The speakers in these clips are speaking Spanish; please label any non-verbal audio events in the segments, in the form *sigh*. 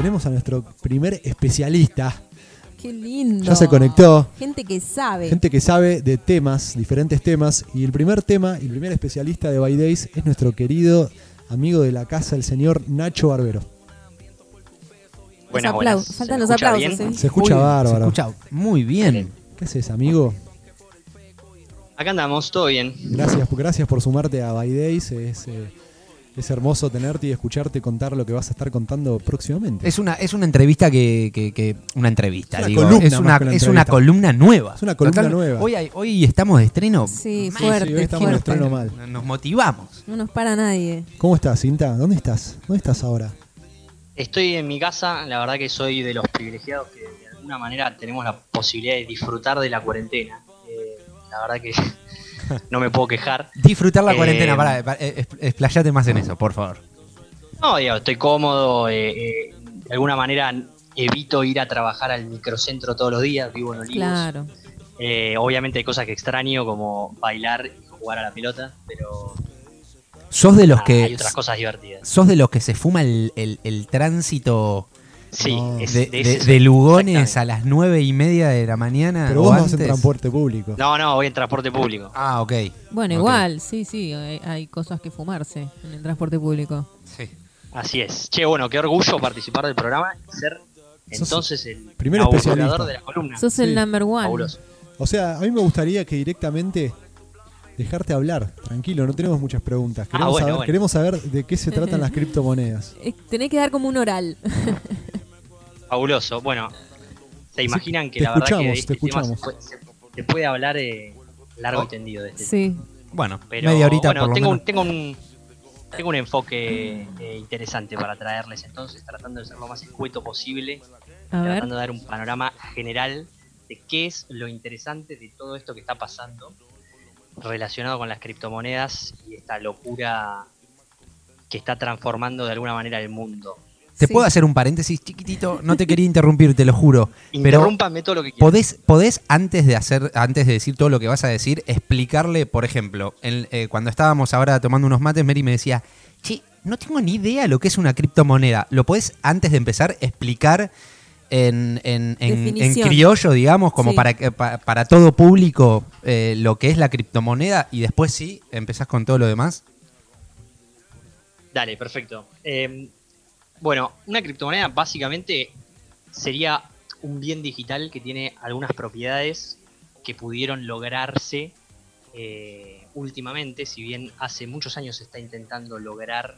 tenemos a nuestro primer especialista. Qué lindo. Ya se conectó. Gente que sabe. Gente que sabe de temas, diferentes temas. Y el primer tema, y el primer especialista de By Days es nuestro querido amigo de la casa, el señor Nacho Barbero. Buenas, buenas. Faltan ¿Se los aplausos, bien? ¿eh? Se escucha Uy, bárbaro. Se escucha muy bien. ¿Qué haces, amigo? Acá andamos, todo bien. Gracias, gracias por sumarte a By Days. Es, eh, es hermoso tenerte y escucharte contar lo que vas a estar contando próximamente. Es una, es una entrevista que, que- que- Una entrevista, Es una digo. columna es una, que una es una entrevista. columna nueva. Es una columna nueva. Hoy, hay- hoy estamos de estreno. Sí, Sí, fuerte. hoy estamos fuerte. estreno mal. Nos motivamos. No nos para nadie. ¿Cómo estás, Cinta? ¿Dónde estás? ¿Dónde estás ahora? Estoy en mi casa, la verdad que soy de los privilegiados que de alguna manera tenemos la posibilidad de disfrutar de la cuarentena. Eh, la verdad que *laughs* no me puedo quejar. Disfrutar la Eh, cuarentena. Pará, pará, eh, es- explayate más en eso, por favor. No, digo, estoy cómodo, eh, eh, de alguna manera evito ir a trabajar al microcentro todos los días, vivo en Olivos. Claro. Eh, obviamente hay cosas que extraño como bailar y jugar a la pelota, pero Sos de los ah, que. hay otras cosas divertidas. Sos de los que se fuma el, el- el tránsito Sí, No. es de, de de- ese- de Lugones a las nueve y media de la mañana. Pero o vos vas en transporte público. No, no, voy en transporte público. Ah, ok. Bueno, igual, sí, sí, hay, hay cosas que fumarse en el transporte público. Sí. Así es. Che, bueno, qué orgullo participar del programa y ser entonces el primer especialista. de la columna. Sos Sí. el number one. Fabuloso. O sea, a mí me gustaría que directamente dejarte hablar. Tranquilo, no tenemos muchas preguntas. Queremos, Ah, bueno, saber, bueno. queremos saber de qué se tratan las *laughs* criptomonedas. Eh, Tenés que dar como un oral. *laughs* Fabuloso. Bueno, se imaginan que la verdad que este tema se puede, se- puede hablar eh, largo y tendido de este Sí. Bueno, Pero media horita bueno, por lo tengo, menos. un, tengo un tengo un enfoque eh, interesante para traerles entonces, tratando de ser lo más escueto posible, A ver. tratando de dar un panorama general de qué es lo interesante de todo esto que está pasando relacionado con las criptomonedas y esta locura que está transformando de alguna manera el mundo. ¿Te Sí. puedo hacer un paréntesis chiquitito? No te quería interrumpir, te lo juro. Pero Interrúmpame todo lo que quieras. podés, podés antes de hacer, antes de decir todo lo que vas a decir, explicarle, por ejemplo, en- eh, cuando estábamos ahora tomando unos mates, Mary me decía, che, no tengo ni idea lo que es una criptomoneda. ¿Lo podés, antes de empezar, explicar en, en- en- en Definición. criollo, digamos, como Sí. para, que- pa- para todo público, eh, lo que es la criptomoneda? Y después sí, empezás con todo lo demás. Dale, perfecto. Eh, bueno, una criptomoneda básicamente sería un bien digital que tiene algunas propiedades que pudieron lograrse eh, últimamente, si bien hace muchos años se está intentando lograr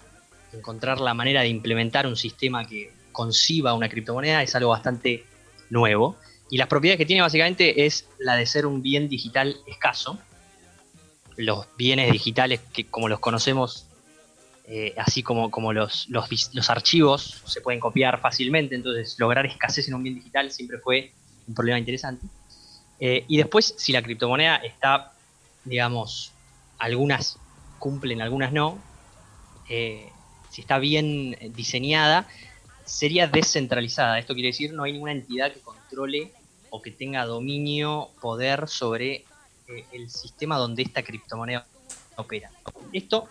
encontrar la manera de implementar un sistema que conciba una criptomoneda, es algo bastante nuevo. Y las propiedades que tiene básicamente es la de ser un bien digital escaso. Los bienes digitales que como los conocemos eh, así como, como los, los, archivos se pueden copiar fácilmente, entonces lograr escasez en un bien digital siempre fue un problema interesante. Eh, y después, si la criptomoneda está, digamos, algunas cumplen, algunas no, eh, si está bien diseñada, sería descentralizada. Esto quiere decir no hay ninguna entidad que controle o que tenga dominio, poder sobre el sistema donde esta criptomoneda opera. Esto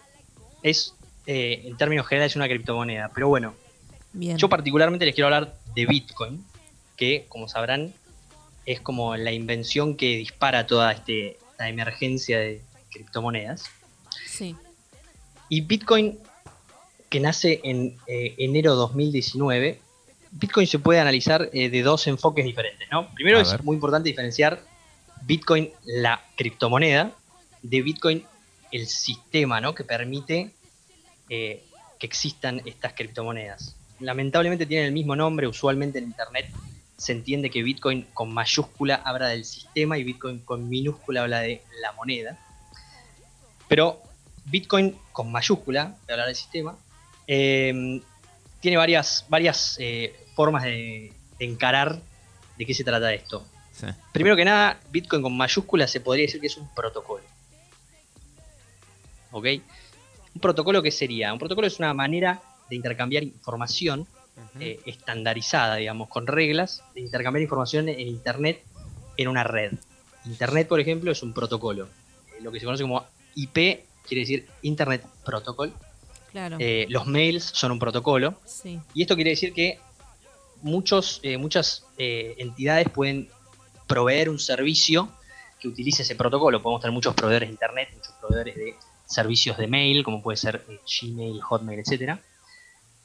es, eh, en términos generales, una criptomoneda. Pero bueno, Bien. yo particularmente les quiero hablar de Bitcoin, que, como sabrán, es como la invención que dispara toda este, esta emergencia de criptomonedas. Sí. Y Bitcoin, que nace en eh, enero 2019, Bitcoin se puede analizar eh, de dos enfoques diferentes. ¿no? Primero A es ver. muy importante diferenciar Bitcoin, la criptomoneda, de Bitcoin, el sistema ¿no? que permite eh, que existan estas criptomonedas. Lamentablemente tienen el mismo nombre, usualmente en Internet se entiende que Bitcoin con mayúscula habla del sistema y Bitcoin con minúscula habla de la moneda. Pero Bitcoin con mayúscula, de hablar del sistema, eh, tiene varias, varias eh, formas de, de encarar de qué se trata esto. Sí. Primero que nada, Bitcoin con mayúscula se podría decir que es un protocolo. ¿Ok? Un protocolo que sería? Un protocolo es una manera de intercambiar información eh, estandarizada, digamos, con reglas de intercambiar información en Internet en una red. Internet, por ejemplo, es un protocolo. Eh, lo que se conoce como IP quiere decir Internet Protocol. Claro. Eh, los mails son un protocolo. sí. Y esto quiere decir que muchos, eh, muchas eh, entidades pueden proveer un servicio que utilice ese protocolo. Podemos tener muchos proveedores de internet, muchos proveedores de servicios de mail, como puede ser eh, Gmail, Hotmail, etcétera.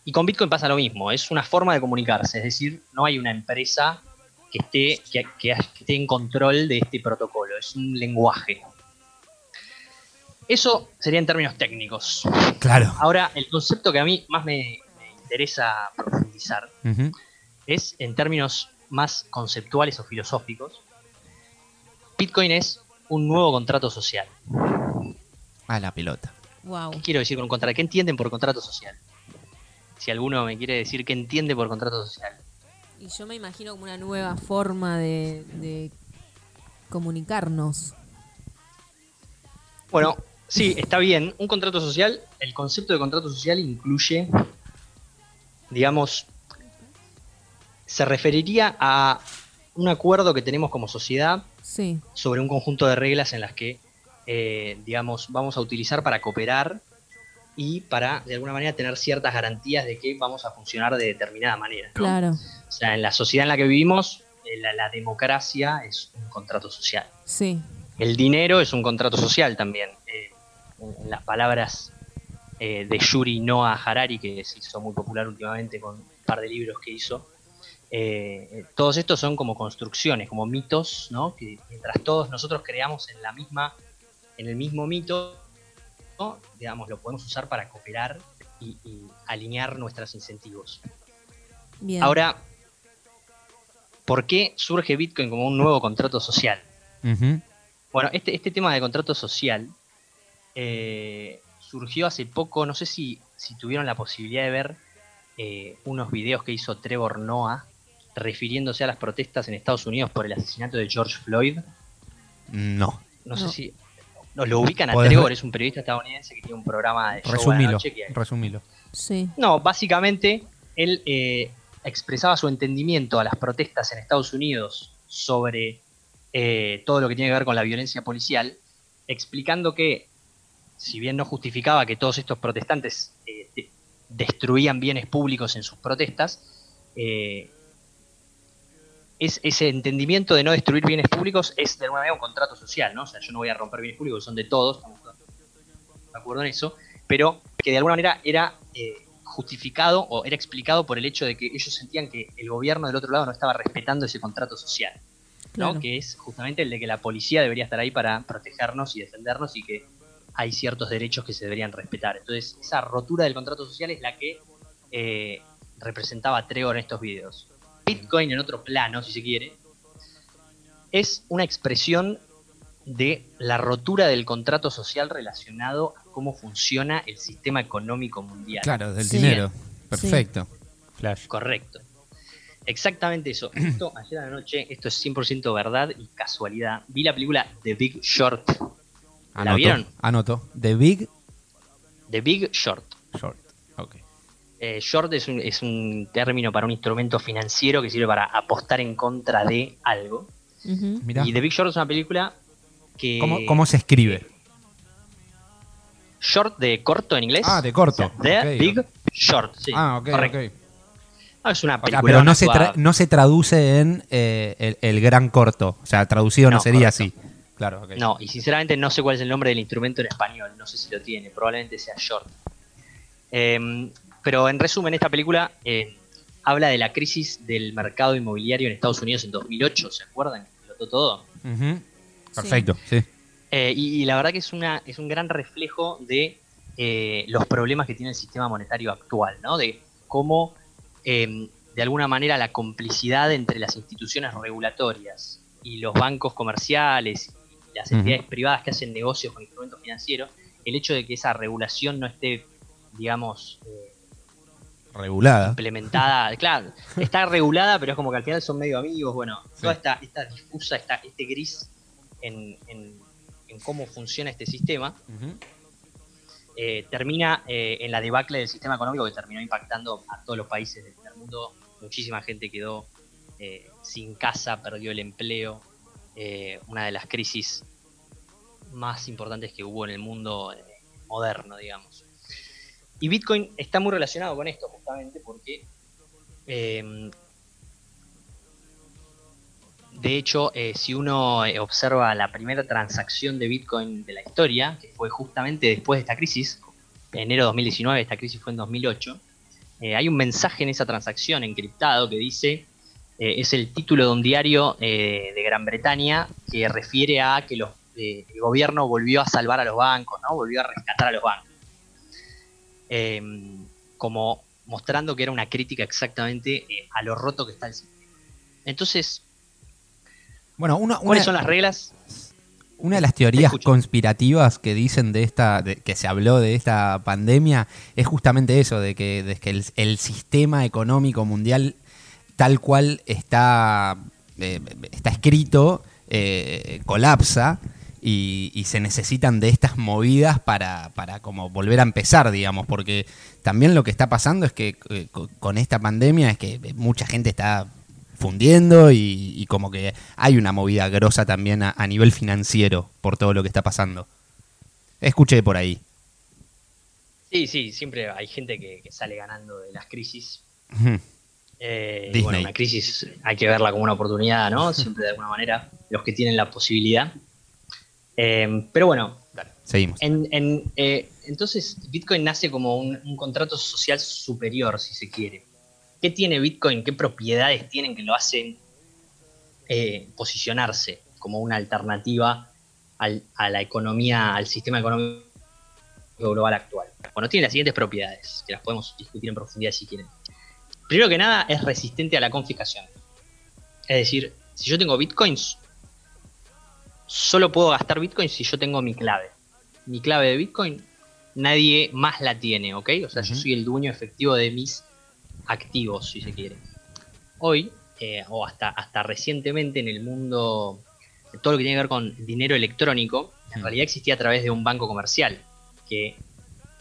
Y con Bitcoin pasa lo mismo, es una forma de comunicarse, es decir, no hay una empresa que esté, que, esté en control de este protocolo, es un lenguaje. Eso sería en términos técnicos. Claro. Ahora, el concepto que a mí más me, me interesa profundizar es en términos más conceptuales o filosóficos. Bitcoin es un nuevo contrato social. A la pelota. Wow. ¿Qué quiero decir con contrato? ¿Qué entienden por contrato social? Si alguno me quiere decir qué entiende por contrato social. Y yo me imagino como una nueva forma de, de comunicarnos. Bueno, sí, está bien. Un contrato social, el concepto de contrato social incluye, digamos, se referiría a un acuerdo que tenemos como sociedad Sí, sobre un conjunto de reglas en las que, eh, digamos, vamos a utilizar para cooperar y para, de alguna manera, tener ciertas garantías de que vamos a funcionar de determinada manera. ¿no? claro. O sea, en la sociedad en la que vivimos, eh, la, la democracia es un contrato social. Sí, El dinero es un contrato social también. Eh, en, las palabras eh, de Yuri Noah Harari, que se hizo muy popular últimamente con un par de libros que hizo, eh, eh, todos estos son como construcciones, como mitos, ¿no? Que mientras todos nosotros creamos en la misma, en el mismo mito, ¿no? digamos, lo podemos usar para cooperar y, y alinear nuestros incentivos. bien. Ahora, ¿por qué surge Bitcoin como un nuevo contrato social? Bueno, este, este tema de contrato social eh, surgió hace poco, no sé si, si tuvieron la posibilidad de ver eh, unos videos que hizo Trevor Noah refiriéndose a las protestas en Estados Unidos por el asesinato de George Floyd. No. No, sé si nos lo ubican a Trevor, re- es un periodista estadounidense que tiene un programa de show a la Resumilo. noche que- Resumilo. Sí, no, básicamente él eh, expresaba su entendimiento a las protestas en Estados Unidos sobre eh, todo lo que tiene que ver con la violencia policial, explicando que, si bien no justificaba que todos estos protestantes eh, de- destruían bienes públicos en sus protestas, eh, es, ese entendimiento de no destruir bienes públicos es de alguna manera un contrato social, ¿no? O sea, yo no voy a romper bienes públicos, son de todos, estamos de acuerdo en eso, pero que de alguna manera era eh, justificado o era explicado por el hecho de que ellos sentían que el gobierno del otro lado no estaba respetando ese contrato social, ¿no? claro. que es justamente el de que la policía debería estar ahí para protegernos y defendernos y que hay ciertos derechos que se deberían respetar. Entonces, esa rotura del contrato social es la que eh, representaba Trevor en estos videos. Bitcoin, en otro plano, si se quiere, es una expresión de la rotura del contrato social relacionado a cómo funciona el sistema económico mundial. Claro, del Sí. dinero. Perfecto. Flash. Correcto. Exactamente eso. *clears throat* Esto, ayer a la noche, esto es 100% verdad y casualidad. Vi la película The Big Short. Anoto. vieron? Anoto. The Big The Big Short. Short. Eh, short es un, es un término para un instrumento financiero que sirve para apostar en contra de algo. Y The Big Short es una película que... ¿Cómo, cómo se escribe? Short de corto en inglés. Ah, de corto. O sea, The. Big Short, sí. ah, ok, correcto. ok. Ah, es una O sea, película. pero no se, tra- no se traduce en eh, el, el gran corto. O sea, traducido no, No, sería correcto. así. Claro, ok. No, y sinceramente no sé cuál es el nombre del instrumento en español, no sé si lo tiene, probablemente sea short. Em, pero en resumen, esta película eh, habla de la crisis del mercado inmobiliario en Estados Unidos en 2008, ¿se acuerdan? Que explotó todo. Perfecto, sí. Eh, y, y la verdad que es, una, es un gran reflejo de eh, los problemas que tiene el sistema monetario actual, ¿no? De cómo, eh, de alguna manera, la complicidad entre las instituciones regulatorias y los bancos comerciales y las entidades privadas que hacen negocios con instrumentos financieros, el hecho de que esa regulación no esté, digamos, eh, Regulada. implementada, *laughs* claro, está regulada, pero es como que al final son medio amigos, bueno, Sí. toda esta, esta difusa, esta, este gris en, en- en cómo funciona este sistema, eh, termina eh, en la debacle del sistema económico que terminó impactando a todos los países del del mundo. Muchísima gente quedó eh, sin casa, perdió el empleo. eh, una de las crisis más importantes que hubo en el mundo eh, moderno, digamos. Y Bitcoin está muy relacionado con esto, justamente porque eh, de hecho, eh, si uno eh, observa la primera transacción de Bitcoin de la historia, que fue justamente después de esta crisis, enero de 2019, esta crisis fue en 2008, eh, hay un mensaje en esa transacción encriptado que dice, es el título de un diario de Gran Bretaña que refiere a que los, el gobierno volvió a salvar a los bancos, ¿no? volvió a rescatar a los bancos. Como mostrando que era una crítica exactamente a lo roto que está el sistema. Entonces, bueno, una, ¿cuáles son las reglas? Una de las teorías conspirativas que dicen de esta, que se habló de esta pandemia, es justamente eso, de que, el, sistema económico mundial tal cual está, eh, está escrito, eh, colapsa y, se necesitan de estas movidas para, para como volver a empezar, digamos, porque también lo que está pasando es que eh, con esta pandemia es que mucha gente está fundiendo y, como que hay una movida grosa también a, nivel financiero por todo lo que está pasando. Escuché por ahí. Sí, sí, siempre hay gente que, sale ganando de las crisis. Eh, bueno, una crisis hay que verla como una oportunidad, ¿no? Siempre de alguna manera, los que tienen la posibilidad. Eh, pero bueno, seguimos. Eh, entonces, Bitcoin nace como un contrato social superior, si se quiere. ¿Qué tiene Bitcoin? ¿Qué propiedades tienen que lo hacen eh, posicionarse como una alternativa a la economía, al sistema económico global actual? Bueno, tiene las siguientes propiedades, que las podemos discutir en profundidad si quieren. Primero que nada, es resistente a la confiscación. Es decir, si yo tengo bitcoins, solo puedo gastar bitcoins si yo tengo mi clave. Mi clave de bitcoin, nadie más la tiene, ¿ok? O sea, yo soy el dueño efectivo de mis activos, si se quiere. Hoy, eh, o hasta, hasta recientemente en el mundo, todo lo que tiene que ver con dinero electrónico, en realidad existía a través de un banco comercial, que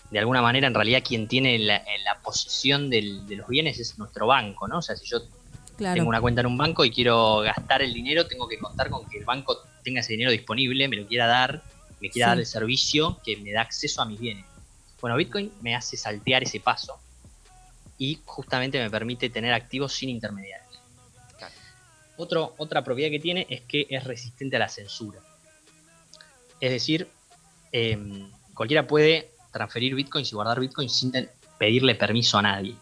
de alguna manera en realidad quien tiene la, posesión de los bienes es nuestro banco, ¿no? O sea, si yo tengo una cuenta en un banco y quiero gastar el dinero, tengo que contar con que el banco tenga ese dinero disponible, me lo quiera dar, me quiera dar el servicio que me da acceso a mis bienes. Bueno, Bitcoin me hace saltear ese paso y justamente me permite tener activos sin intermediarios. otra propiedad que tiene es que es resistente a la censura. Es decir, em, cualquiera puede transferir bitcoins y guardar bitcoins sin pedirle permiso a nadie.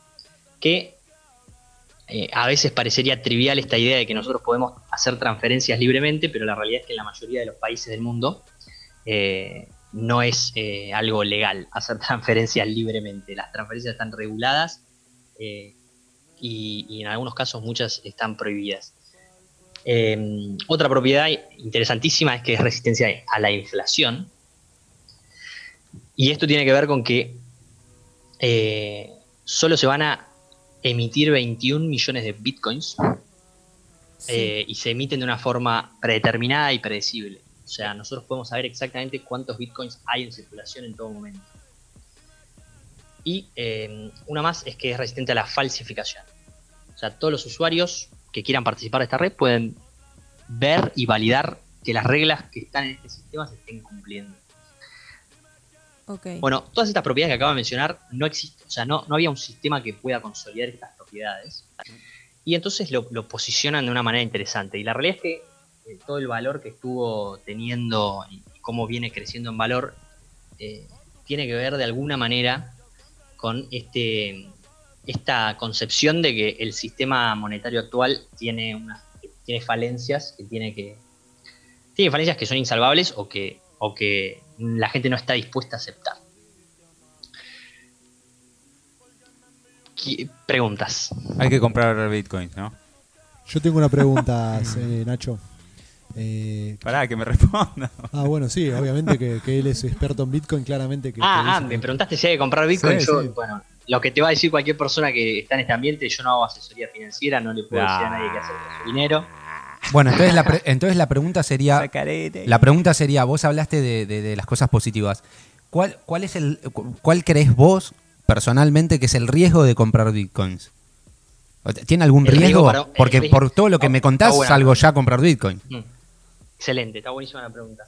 Que eh, a veces parecería trivial esta idea de que nosotros podemos hacer transferencias libremente, pero la realidad es que en la mayoría de los países del mundo eh, no es eh, algo legal hacer *laughs* transferencias libremente. Las transferencias están reguladas y, en algunos casos muchas están prohibidas. Eh, otra propiedad interesantísima es que es resistencia a la inflación. Y esto tiene que ver con que solo se van a emitir 21 millones de bitcoins y se emiten de una forma predeterminada y predecible. O sea, nosotros podemos saber exactamente cuántos bitcoins hay en circulación en todo momento. Y eh, una más es que es resistente a la falsificación. O sea, todos los usuarios que quieran participar de esta red pueden ver y validar que las reglas que están en este sistema se estén cumpliendo. Bueno, todas estas propiedades que acabo de mencionar no existen, o sea, no, no había un sistema que pueda consolidar estas propiedades. Y entonces lo, posicionan de una manera interesante. Y la realidad es que eh, todo el valor que estuvo teniendo y cómo viene creciendo en valor eh, tiene que ver de alguna manera con este, esta concepción de que el sistema monetario actual tiene, unas, tiene falencias que tiene que tiene falencias que son insalvables o que, o que la gente no está dispuesta a aceptar. Preguntas. Hay que comprar bitcoins, ¿no? Yo tengo una pregunta, *laughs* eh, Nacho. Eh, Pará, que me responda. Ah, bueno, sí, obviamente que, él es experto en Bitcoin, claramente. Que, ah, ah me preguntaste si hay que comprar Bitcoin. yo, bueno, lo que te va a decir cualquier persona que está en este ambiente, yo no hago asesoría financiera, no le puedo decir a nadie qué hacer con su dinero. Bueno, entonces la, entonces la pregunta sería, la pregunta sería, vos hablaste de, las cosas positivas. ¿Cuál, cuál es el, cuál crees vos personalmente que es el riesgo de comprar bitcoins? ¿Tiene algún riesgo? Porque por todo lo que me contás salgo ya a comprar bitcoin. Mm. Excelente, está buenísima la pregunta.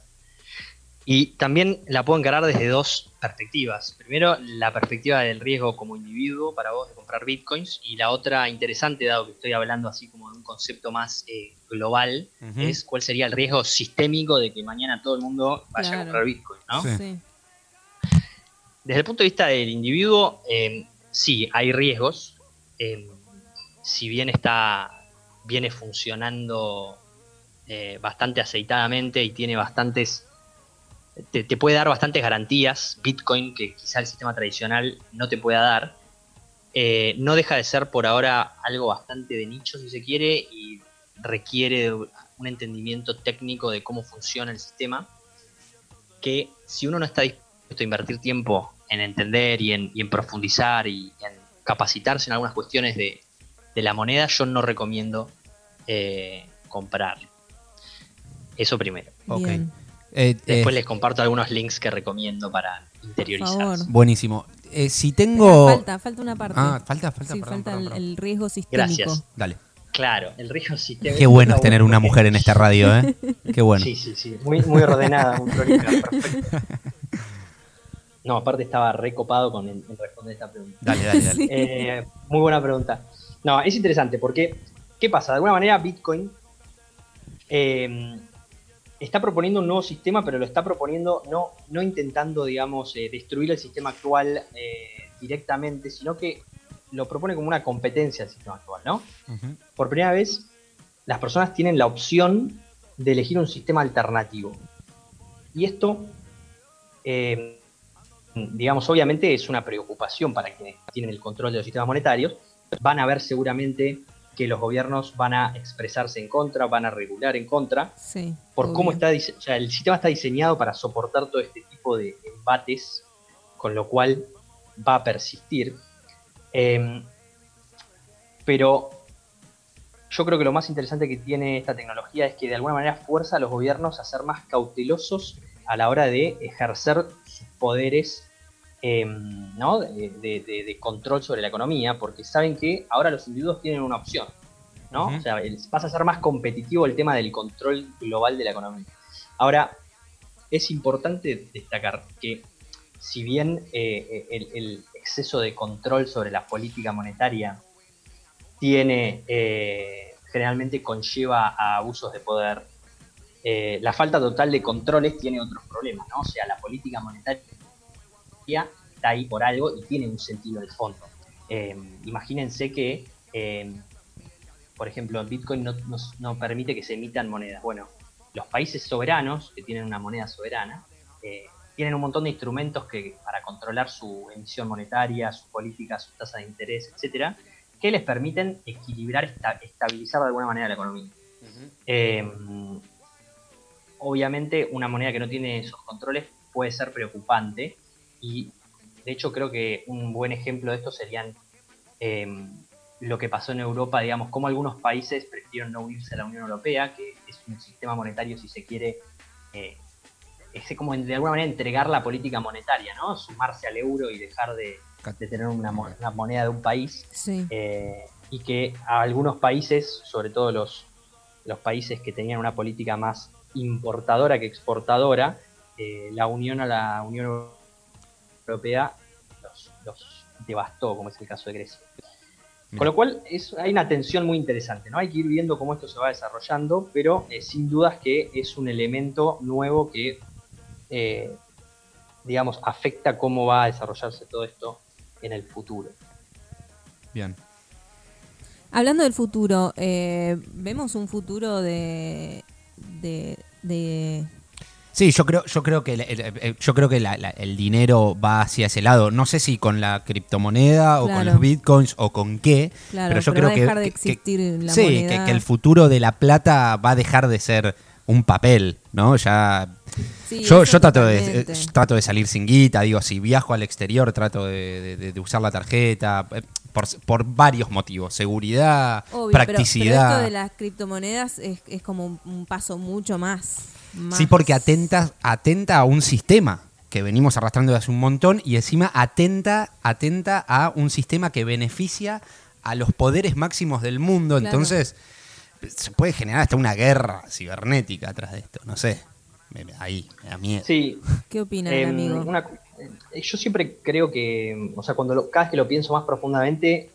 Y también la puedo encarar desde dos perspectivas. Primero, la perspectiva del riesgo como individuo para vos de comprar bitcoins. Y la otra interesante, dado que estoy hablando así como de un concepto más eh, global, es cuál sería el riesgo sistémico de que mañana todo el mundo vaya Claro. a comprar bitcoin, ¿no? Sí. Sí. Desde el punto de vista del individuo, eh, sí, hay riesgos. Eh, si bien está, viene funcionando eh, bastante aceitadamente y tiene bastantes, te, te puede dar bastantes garantías, Bitcoin, que quizá el sistema tradicional no te pueda dar, eh, no deja de ser por ahora algo bastante de nicho, si se quiere, y requiere de un entendimiento técnico de cómo funciona el sistema, que si uno no está dispuesto a invertir tiempo en entender y en, y en profundizar y en capacitarse en algunas cuestiones de, de la moneda, yo no recomiendo eh, comprar. Eso primero. Ok. Bien. Eh, eh, Después les comparto algunos links que recomiendo para interiorizarse. favor. buenísimo. Eh, si tengo. Falta, falta una parte. Ah, falta, falta, sí, perdón, falta perdón, el, perdón. el riesgo sistémico. Gracias. Dale. Claro, el riesgo sistémico. Qué bueno es tener una mujer en esta radio, ¿eh? *laughs* Qué bueno. Sí, sí, sí. Muy, muy ordenada, muy prolija, perfecto. No, aparte estaba recopado con en, en responder esta pregunta. Dale, dale, dale. *laughs* Sí. Eh, muy buena pregunta. No, es interesante porque, ¿qué pasa? De alguna manera Bitcoin eh, está proponiendo un nuevo sistema, pero lo está proponiendo no, no intentando, digamos, eh, destruir el sistema actual eh, directamente, sino que lo propone como una competencia al sistema actual, ¿no? Por primera vez, las personas tienen la opción de elegir un sistema alternativo. Y esto, eh, digamos, obviamente es una preocupación para quienes tienen el control de los sistemas monetarios. Van a ver seguramente que los gobiernos van a expresarse en contra, van a regular en contra, Sí, por cómo está dise- o sea, el sistema está diseñado para soportar todo este tipo de embates, con lo cual va a persistir. Eh, pero yo creo que lo más interesante que tiene esta tecnología es que de alguna manera fuerza a los gobiernos a ser más cautelosos a la hora de ejercer sus poderes eh, ¿no? de, de- de- de control sobre la economía, porque saben que ahora los individuos tienen una opción. ¿no? O sea, pasa a ser más competitivo el tema del control global de la economía. Ahora, es importante destacar que si bien eh, el, el exceso de control sobre la política monetaria tiene eh, generalmente conlleva a abusos de poder, eh, la falta total de controles tiene otros problemas, ¿no? O sea, la política monetaria está ahí por algo y tiene un sentido de fondo. Eh, imagínense que, eh, por ejemplo, Bitcoin no, no- no permite que se emitan monedas. Bueno, los países soberanos, que tienen una moneda soberana, eh, tienen un montón de instrumentos que, para controlar su emisión monetaria, su política, su tasa de interés, etcétera, que les permiten equilibrar, esta- estabilizar de alguna manera la economía. Eh, obviamente, una moneda que no tiene esos controles puede ser preocupante y, de hecho, creo que un buen ejemplo de esto serían eh, lo que pasó en Europa, digamos, como algunos países prefirieron no unirse a la Unión Europea, que es un sistema monetario, si se quiere, eh, es como de alguna manera entregar la política monetaria, ¿no? Sumarse al euro y dejar de, de tener una, mo- una moneda de un país. Sí. Eh, y que a algunos países, sobre todo los, los países que tenían una política más importadora que exportadora, eh, la unión a la Unión Europea los, los devastó, como es el caso de Grecia. Bien. Con lo cual es, hay una tensión muy interesante, ¿no? Hay que ir viendo cómo esto se va desarrollando, pero eh, sin dudas que es un elemento nuevo que, eh, digamos, afecta cómo va a desarrollarse todo esto en el futuro. Bien. Hablando del futuro, eh, ¿vemos un futuro de, de, de- Sí, yo creo, yo creo que, el, yo creo que la- la- el dinero va hacia ese lado. No sé si con la criptomoneda o con los bitcoins o con qué. Claro, pero yo pero creo va a que, dejar de que- que- existir la sí, moneda. que, que el futuro de la plata va a dejar de ser un papel, ¿no? Ya Sí, yo, yo trato de, eh, trato de salir sin guita, digo, si viajo al exterior trato de, de- de usar la tarjeta, eh, por, por varios motivos, seguridad, Obvio, pero- practicidad. Pero, esto de las criptomonedas es, es como un, un paso mucho más. Más- Sí, porque atenta, atenta a un sistema que venimos arrastrando desde hace un montón y encima atenta, atenta a un sistema que beneficia a los poderes máximos del mundo. Claro. Entonces, se puede generar hasta una guerra cibernética atrás de esto, no sé. Ahí, me da miedo. Sí, ¿Qué opina eh, el amigo? una- eh, yo siempre creo que, o sea, cuando lo- cada vez que lo pienso más profundamente,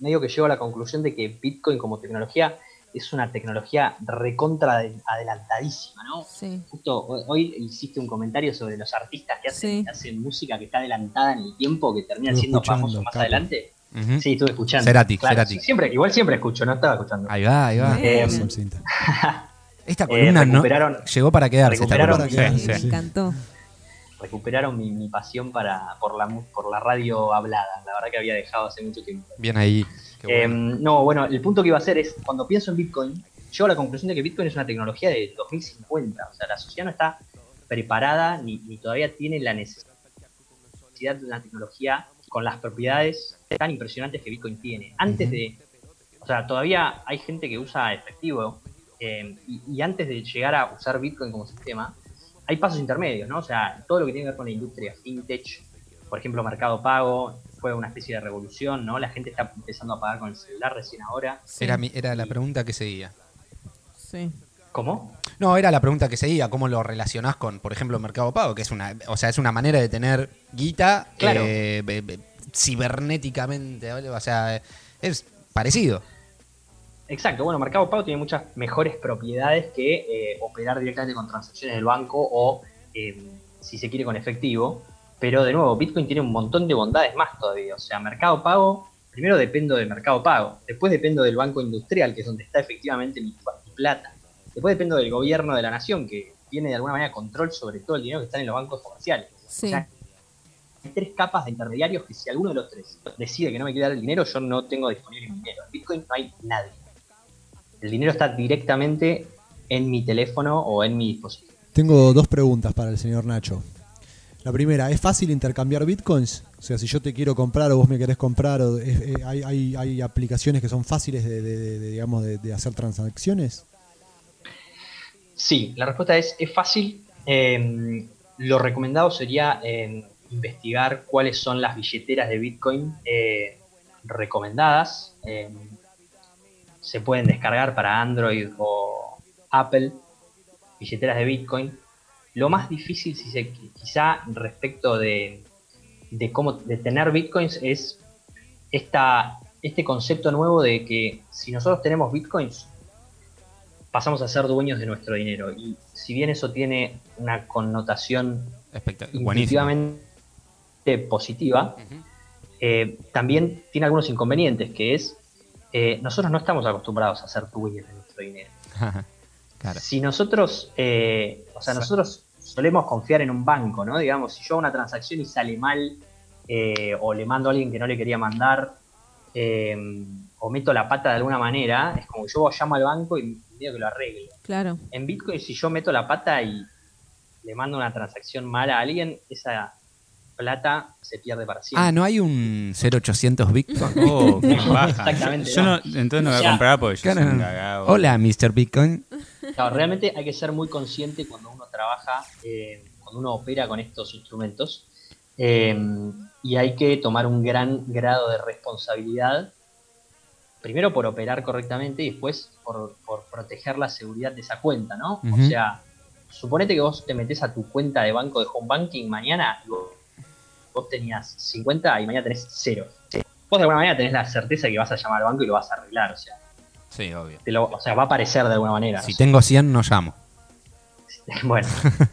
medio que llego a la conclusión de que Bitcoin como tecnología es una tecnología recontra de- adelantadísima, ¿no? Sí. Justo hoy, hoy hiciste un comentario sobre los artistas que hacen, Sí. que hacen música que está adelantada en el tiempo, que termina Estuve siendo famoso más adelante. Sí, estuve escuchando. Cerati, Cerati. sí, Siempre, igual siempre escucho, no estaba escuchando. Ahí va, ahí va. Eh. *laughs* Esta eh, columna no recuperaron- llegó para quedarse. esta recuperaron- columna. Para quedarse, sí, Me sí. encantó. Recuperaron mi, mi pasión para, por, la, mu- por la radio hablada. La verdad que había dejado hace mucho tiempo. Bien ahí. Eh, bueno. no, bueno, el punto que iba a hacer es, cuando pienso en Bitcoin, llego a la conclusión de que Bitcoin es una tecnología de 2050. O sea, la sociedad no está preparada ni, ni todavía tiene la necesidad de una tecnología con las propiedades tan impresionantes que Bitcoin tiene. Antes de, o sea, todavía hay gente que usa efectivo eh, y, y antes de llegar a usar Bitcoin como sistema, hay pasos intermedios, ¿no? O sea, todo lo que tiene que ver con la industria fintech, por ejemplo, Mercado Pago, fue una especie de revolución, ¿no? La gente está empezando a pagar con el celular recién ahora. Sí. Era, mi- era la pregunta que seguía. Sí. ¿Cómo? No, era la pregunta que seguía, ¿cómo lo relacionás con, por ejemplo, Mercado Pago? Que es una, o sea, es una manera de tener guita Claro. eh, be- be- cibernéticamente, ¿vale? o sea, es parecido. Exacto, bueno, Mercado Pago tiene muchas mejores propiedades que eh, operar directamente con transacciones del banco o, eh, si se quiere, con efectivo. Pero de nuevo, Bitcoin tiene un montón de bondades más todavía. O sea, Mercado Pago, primero dependo del Mercado Pago, después dependo del Banco Industrial, que es donde está efectivamente mi, mi plata. Después dependo del gobierno de la nación, que tiene de alguna manera control sobre todo el dinero que está en los bancos comerciales. Sí. O sea, hay tres capas de intermediarios que si alguno de los tres decide que no me quiere dar el dinero, yo no tengo disponible mi dinero. En Bitcoin no hay nadie. El dinero está directamente en mi teléfono o en mi dispositivo. Tengo dos preguntas para el señor Nacho. La primera, ¿es fácil intercambiar bitcoins? O sea, si yo te quiero comprar o vos me querés comprar, o es- eh, hay, hay- hay aplicaciones que son fáciles de, digamos, de, hacer transacciones? Sí, la respuesta es, es fácil. Eh, lo recomendado sería eh, investigar cuáles son las billeteras de Bitcoin eh, recomendadas. Eh, se pueden descargar para Android o Apple billeteras de Bitcoin. Lo más difícil, si se, quizá respecto de, de cómo de tener Bitcoins, es esta, este concepto nuevo de que si nosotros tenemos Bitcoins, pasamos a ser dueños de nuestro dinero. Y si bien eso tiene una connotación intuitivamente positiva, eh, también tiene algunos inconvenientes, que es, eh, nosotros no estamos acostumbrados a ser dueños de nuestro dinero. *laughs* claro. Si nosotros, eh, o sea, nosotros solemos confiar en un banco, ¿no? Digamos, si yo hago una transacción y sale mal, eh, o le mando a alguien que no le quería mandar, eh, o meto la pata de alguna manera, es como que yo llamo al banco y digo que lo arregle. Claro. En Bitcoin, si yo meto la pata y le mando una transacción mala a alguien, esa plata se pierde para siempre. Ah, ¿no hay un 0800 Bitcoin? *laughs* Oh, qué baja. Exactamente, Yo no. entonces no voy a comprar porque yo soy un cagado. Hola, Mr. Bitcoin. Claro, realmente hay que ser muy consciente cuando uno trabaja, eh, cuando uno opera con estos instrumentos. eh, y hay que tomar un gran grado de responsabilidad, primero por operar correctamente y después por, por proteger la seguridad de esa cuenta, ¿no? O sea, suponete que vos te metes a tu cuenta de banco de home banking mañana y vos, vos tenías 50 y mañana tenés cero. Vos de alguna manera tenés la certeza que vas a llamar al banco y lo vas a arreglar, o sea, Sí, obvio. te lo- o sea va a aparecer de alguna manera. Si o sea. tengo 100, no llamo. *laughs* Bueno,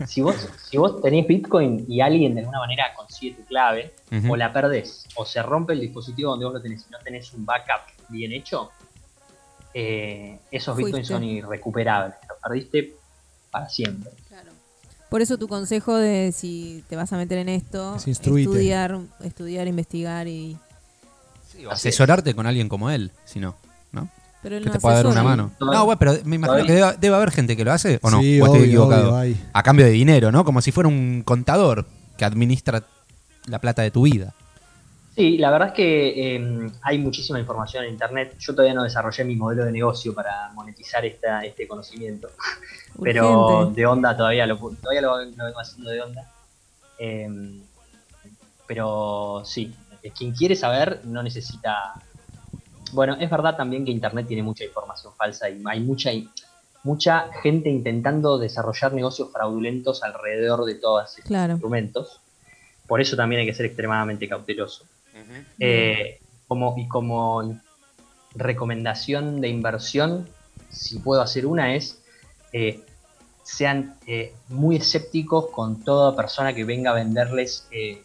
si vos, si vos tenés Bitcoin y alguien de alguna manera consigue tu clave, o la perdés, o se rompe el dispositivo donde vos lo tenés y no tenés un backup bien hecho, eh, esos Fuiste. Bitcoins son irrecuperables. Los perdiste para siempre. Por eso tu consejo de si te vas a meter en esto, Es estudiar, estudiar, investigar y... Asesorarte con alguien como él, si no, ¿no? Pero él Que no te pueda dar una mano. No, bueno, pero me imagino que debe, debe haber gente que lo hace, ¿o no? Sí, ¿O estoy obvio, equivocado? obvio. A cambio de dinero, ¿no? Como si fuera un contador que administra la plata de tu vida. Sí, la verdad es que eh, hay muchísima información en Internet. Yo todavía no desarrollé mi modelo de negocio para monetizar esta, este conocimiento. *laughs* pero Urgente. de onda todavía lo, todavía lo, lo vengo haciendo de onda. Eh, pero sí, quien quiere saber no necesita. Bueno, es verdad también que internet tiene mucha información falsa y hay mucha mucha gente intentando desarrollar negocios fraudulentos alrededor de todos estos Claro. instrumentos. Por eso también hay que ser extremadamente cauteloso. Eh, como, y como recomendación de inversión, si puedo hacer una, es eh, sean eh, muy escépticos con toda persona que venga a venderles, eh,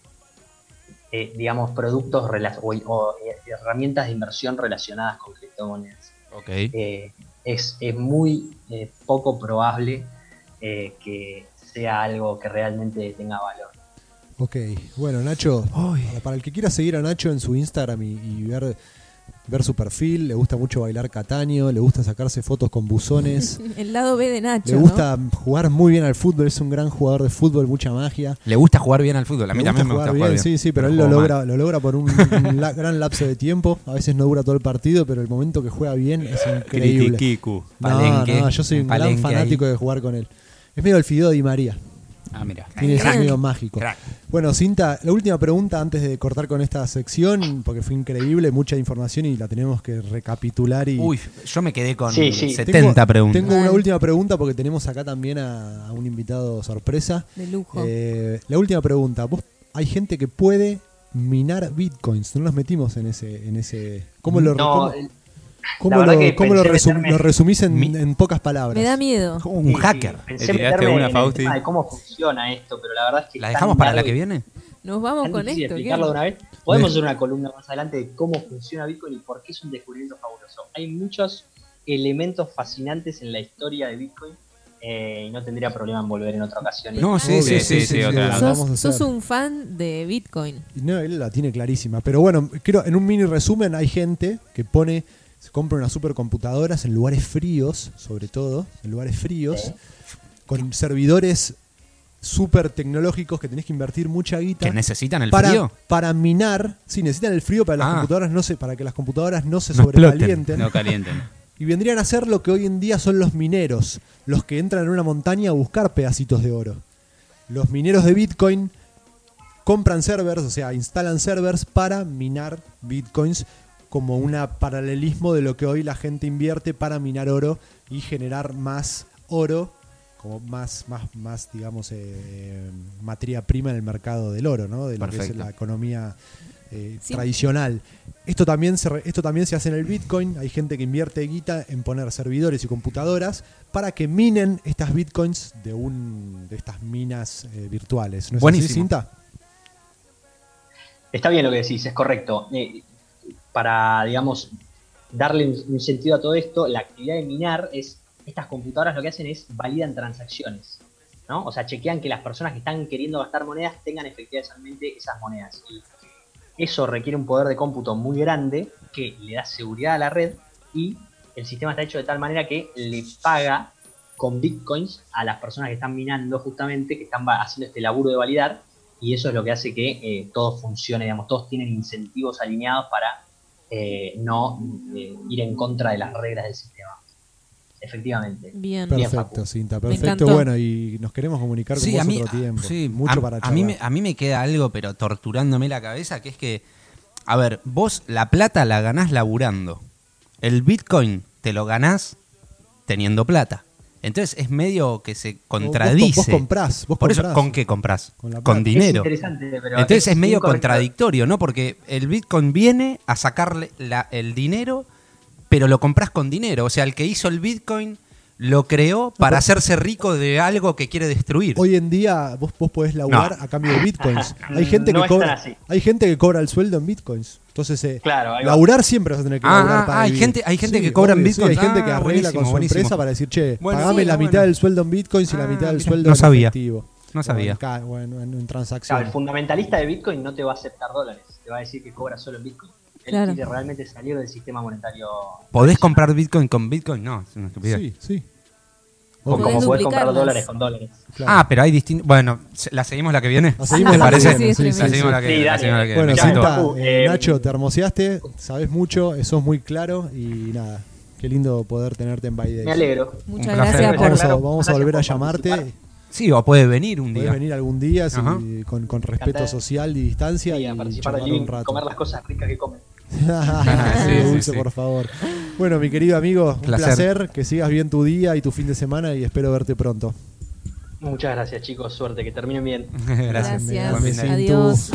eh, digamos, productos o, o, eh, herramientas de inversión relacionadas con criptomonedas. Ok. Eh, es, es muy eh, poco probable eh, que sea algo que realmente tenga valor. Ok, bueno Nacho, para, para el que quiera seguir a Nacho en su Instagram y, y ver, ver su perfil, le gusta mucho bailar cataño, le gusta sacarse fotos con buzones, *laughs* El lado B de Nacho. le gusta jugar muy bien al fútbol, es un gran jugador de fútbol, mucha magia. Le gusta jugar bien al fútbol. A mí Le también me gusta jugar bien. Sí, sí, pero él lo logra, lo logra por un, un *laughs* la- gran lapso de tiempo. A veces no dura todo el partido, pero el momento que juega bien es increíble. Critiquicu. No, no, yo soy un gran fanático de jugar con él. Es medio el Fideo Di María. Ah, mira. Tiene ese medio mágico. Crack. Bueno, Cinta, la última pregunta antes de cortar con esta sección, porque fue increíble, mucha información y la tenemos que recapitular. Y Uy, yo me quedé con Sí, sí. 70 tengo, preguntas. Tengo una última pregunta porque tenemos acá también a, a un invitado sorpresa. De lujo. Eh, la última pregunta. ¿Vos, hay gente que puede minar bitcoins. No nos metimos en ese. En ese ¿Cómo lo, No, cómo, lo, verdad que cómo lo pensé resum- meterme- lo resumís en, Mi- en pocas palabras? Me da miedo. Como un Sí, hacker. sí, pensé ¿Le tiraste meterme una, en el tema de cómo funciona esto, pero la verdad es que ¿La dejamos para la que viene? Nos vamos con esto. ¿qué? explicarlo de una vez. Podemos hacer una columna más adelante de cómo funciona Bitcoin y por qué es un descubrimiento fabuloso. Hay muchos elementos fascinantes en la historia de Bitcoin eh, y no tendría problema en volver en otra ocasión. No, sí, sí, sí, sí, Sos, un fan de Bitcoin. No, él la tiene clarísima. Pero bueno, creo en un mini resumen hay gente que pone, se compra unas supercomputadoras en lugares fríos, sobre todo, en lugares fríos, con servidores súper tecnológicos que tenés que invertir mucha guita. ¿Que necesitan el para, frío? para minar, sí, necesitan el frío para las Ah. computadoras no se, para que las computadoras no se No exploten. sobrecalienten. No calienten. *laughs* Y vendrían a ser lo que hoy en día son los mineros, los que entran en una montaña a buscar pedacitos de oro. Los mineros de Bitcoin compran servers, o sea, instalan servers para minar Bitcoins como un paralelismo de lo que hoy la gente invierte para minar oro y generar más oro, como más, más, más digamos, eh, materia prima en el mercado del oro, ¿no? De lo que es la economía eh, Sí. tradicional. Esto también, se re- esto también se hace en el Bitcoin. Hay gente que invierte guita en poner servidores y computadoras para que minen estas Bitcoins de, un, de estas minas eh, virtuales. ¿No es así, Buenísimo. Cinta? Está bien lo que decís, es correcto. Para, digamos, darle un, sentido a todo esto, la actividad de minar es, estas computadoras lo que hacen es validan transacciones, ¿no? O sea, chequean que las personas que están queriendo gastar monedas tengan efectivamente esas monedas. Y eso requiere un poder de cómputo muy grande que le da seguridad a la red y el sistema está hecho de tal manera que le paga con bitcoins a las personas que están minando justamente, que están haciendo este laburo de validar y eso es lo que hace que eh, todo funcione, digamos, todos tienen incentivos alineados para eh, no eh, ir en contra de las reglas del sistema. Efectivamente. Bien. Perfecto. Cinta. Perfecto. Bueno, y nos queremos comunicar con Sí, vos a mí, otro tiempo. sí, Mucho a, para a charlar. mí, me, a mí me queda algo, pero torturándome la cabeza, que es que, a ver, vos la plata la ganás laburando. El Bitcoin te lo ganás teniendo plata. Entonces es medio que se contradice. Vos, vos comprás. Vos Por eso, comprás. ¿con qué compras? Con. Es dinero. interesante, pero Entonces es, medio contradictorio, ¿no? Porque el Bitcoin viene a sacarle la- el dinero, pero lo compras con dinero. O sea, el que hizo el Bitcoin lo creó para hacerse rico de algo que quiere destruir. Hoy en día vos, vos podés laburar No. a cambio de bitcoins. *laughs* Hay gente No que cobra, así. hay gente que cobra el sueldo en bitcoins. Entonces, eh, Claro, laburar siempre vas a tener que Ah, laburar ah, para hay vivir. gente- hay gente que cobra en obvio, sí, hay gente que Ah, arregla con su buenísimo. empresa para decir, che, Bueno, pagame sí, la bueno. mitad del sueldo en bitcoins y la Ah, mitad del mira, sueldo no en sabía. efectivo. No O sabía. en o en, en- en Claro, transacciones. el fundamentalista de Bitcoin no te va a aceptar dólares, te va a decir que cobra solo en Bitcoin. Él Claro. quiere realmente salir del sistema monetario. ¿Podés comprar Bitcoin con Bitcoin? No, es una estupidez. Sí, sí. Como podés comprar dólares con dólares. Claro. Ah, pero hay distintos. Bueno, ¿la seguimos la que viene? La seguimos ¿Te la que parece? viene, sí, sí, seguimos sí. la que Sí, viene. la dale. seguimos la que Bueno, viene. Facu, eh, eh, Nacho, te hermoseaste, sabes mucho, sos muy claro y nada, qué lindo poder tenerte en By Days. Me alegro. Muchas gracias por... Vamos a, vamos a volver a llamarte. participar. Sí, o puede venir un Podés día. venir algún día sí, con, con respeto social y distancia Sí, y a participar charlar un rato. comer las cosas ricas que comen. Ah, sí, dulce, por favor. Bueno, mi querido amigo, un placer. que sigas bien tu día y tu fin de semana y espero verte pronto. Muchas gracias, chicos. Suerte, que terminen bien. *laughs* gracias. gracias. Adiós.